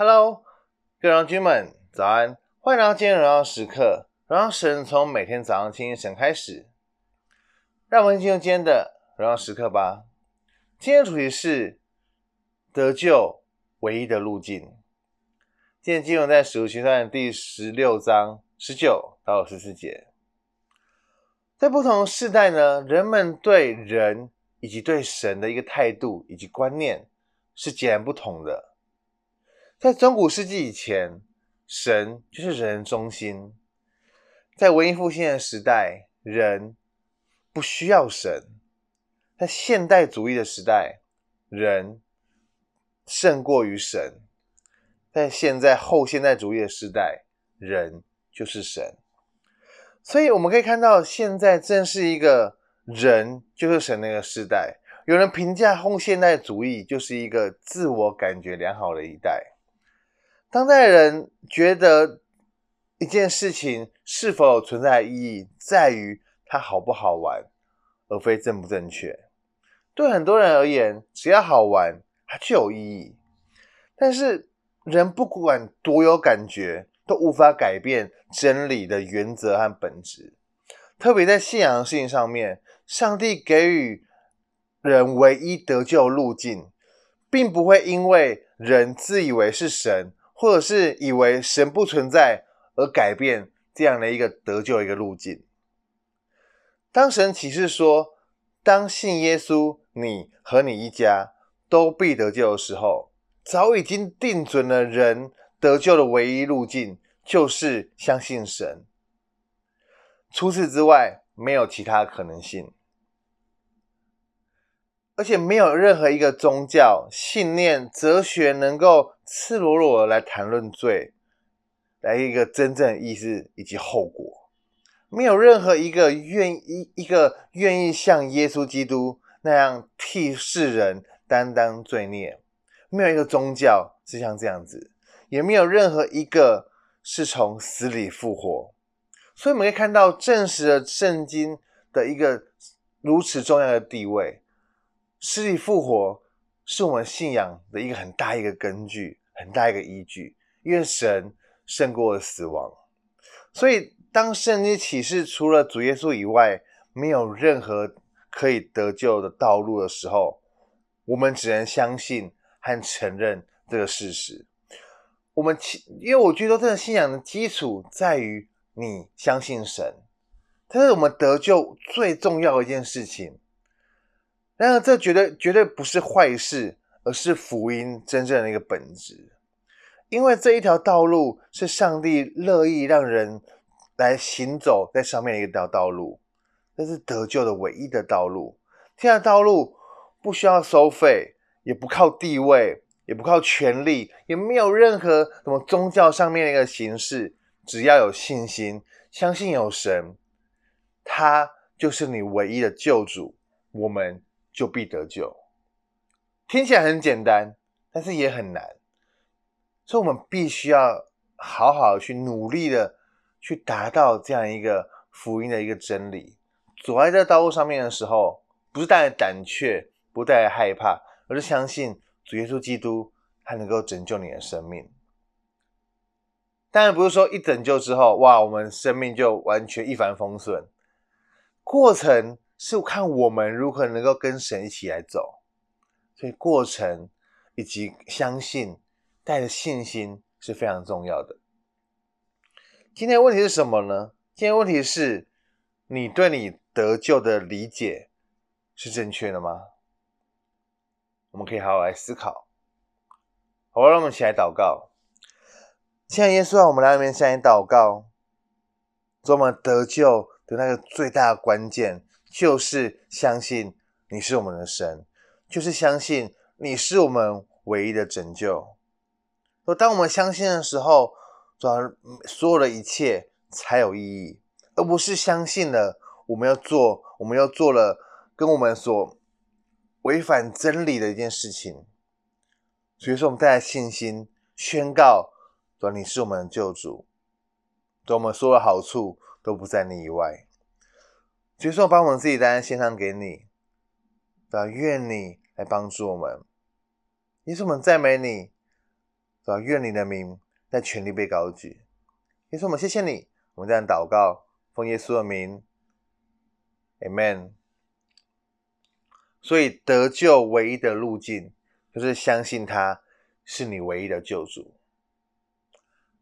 Hello，各位荣耀军们，早安！欢迎来到今天荣耀时刻，荣耀神从每天早上听神开始。让我们进入今天的荣耀时刻吧。今天的主题是得救唯一的路径。今天经文在使徒行传第十六章十九到十四节。在不同的世代呢，人们对人以及对神的一个态度以及观念是截然不同的。在中古世纪以前，神就是人中心。在文艺复兴的时代，人不需要神；在现代主义的时代，人胜过于神；在现在后现代主义的时代，人就是神。所以我们可以看到，现在正是一个人就是神的一个时代。有人评价后现代主义就是一个自我感觉良好的一代。当代人觉得一件事情是否有存在意义，在于它好不好玩，而非正不正确。对很多人而言，只要好玩，它就有意义。但是，人不管多有感觉，都无法改变真理的原则和本质。特别在信仰的事情上面，上帝给予人唯一得救路径，并不会因为人自以为是神。或者是以为神不存在而改变这样的一个得救一个路径。当神启示说，当信耶稣，你和你一家都必得救的时候，早已经定准了人得救的唯一路径，就是相信神。除此之外，没有其他可能性。而且没有任何一个宗教、信念、哲学能够赤裸裸的来谈论罪，来一个真正的意思以及后果。没有任何一个愿意一个愿意像耶稣基督那样替世人担当罪孽。没有一个宗教是像这样子，也没有任何一个是从死里复活。所以我们可以看到，证实了圣经的一个如此重要的地位。死里复活是我们信仰的一个很大一个根据，很大一个依据，因为神胜过了死亡。所以，当圣经启示除了主耶稣以外，没有任何可以得救的道路的时候，我们只能相信和承认这个事实。我们，因为我觉得这个信仰的基础在于你相信神，这是我们得救最重要的一件事情。然而，这绝对绝对不是坏事，而是福音真正的一个本质。因为这一条道路是上帝乐意让人来行走在上面的一条道路，这是得救的唯一的道路。这条道路不需要收费，也不靠地位，也不靠权力，也没有任何什么宗教上面的一个形式。只要有信心，相信有神，他就是你唯一的救主。我们。就必得救，听起来很简单，但是也很难，所以我们必须要好好去努力的去达到这样一个福音的一个真理。走在这道路上面的时候，不是带着胆怯，不带着害怕，而是相信主耶稣基督他能够拯救你的生命。当然不是说一拯救之后，哇，我们生命就完全一帆风顺，过程。是看我们如何能够跟神一起来走，所以过程以及相信带着信心是非常重要的。今天问题是什么呢？今天问题是你对你得救的理解是正确的吗？我们可以好好来思考。好，让我们一起来祷告。现在耶稣啊，我们来到面向你祷告，做我们得救的那个最大的关键。就是相信你是我们的神，就是相信你是我们唯一的拯救。而当我们相信的时候，所有的一切才有意义，而不是相信了我们要做，我们要做了跟我们所违反真理的一件事情。所以说，我们带来信心宣告：说你是我们的救主，对我们所有的好处都不在你以外。所以说，把我们自己单献上给你，对吧？愿你来帮助我们。耶稣，我们赞美你，啊，愿你的名在全地被高举。耶稣，我们谢谢你，我们这样祷告，奉耶稣的名，Amen。所以得救唯一的路径，就是相信他是你唯一的救主。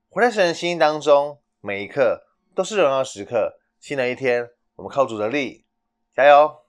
活在神的心意当中，每一刻都是荣耀时刻。新的一天，我们靠主的力，加油！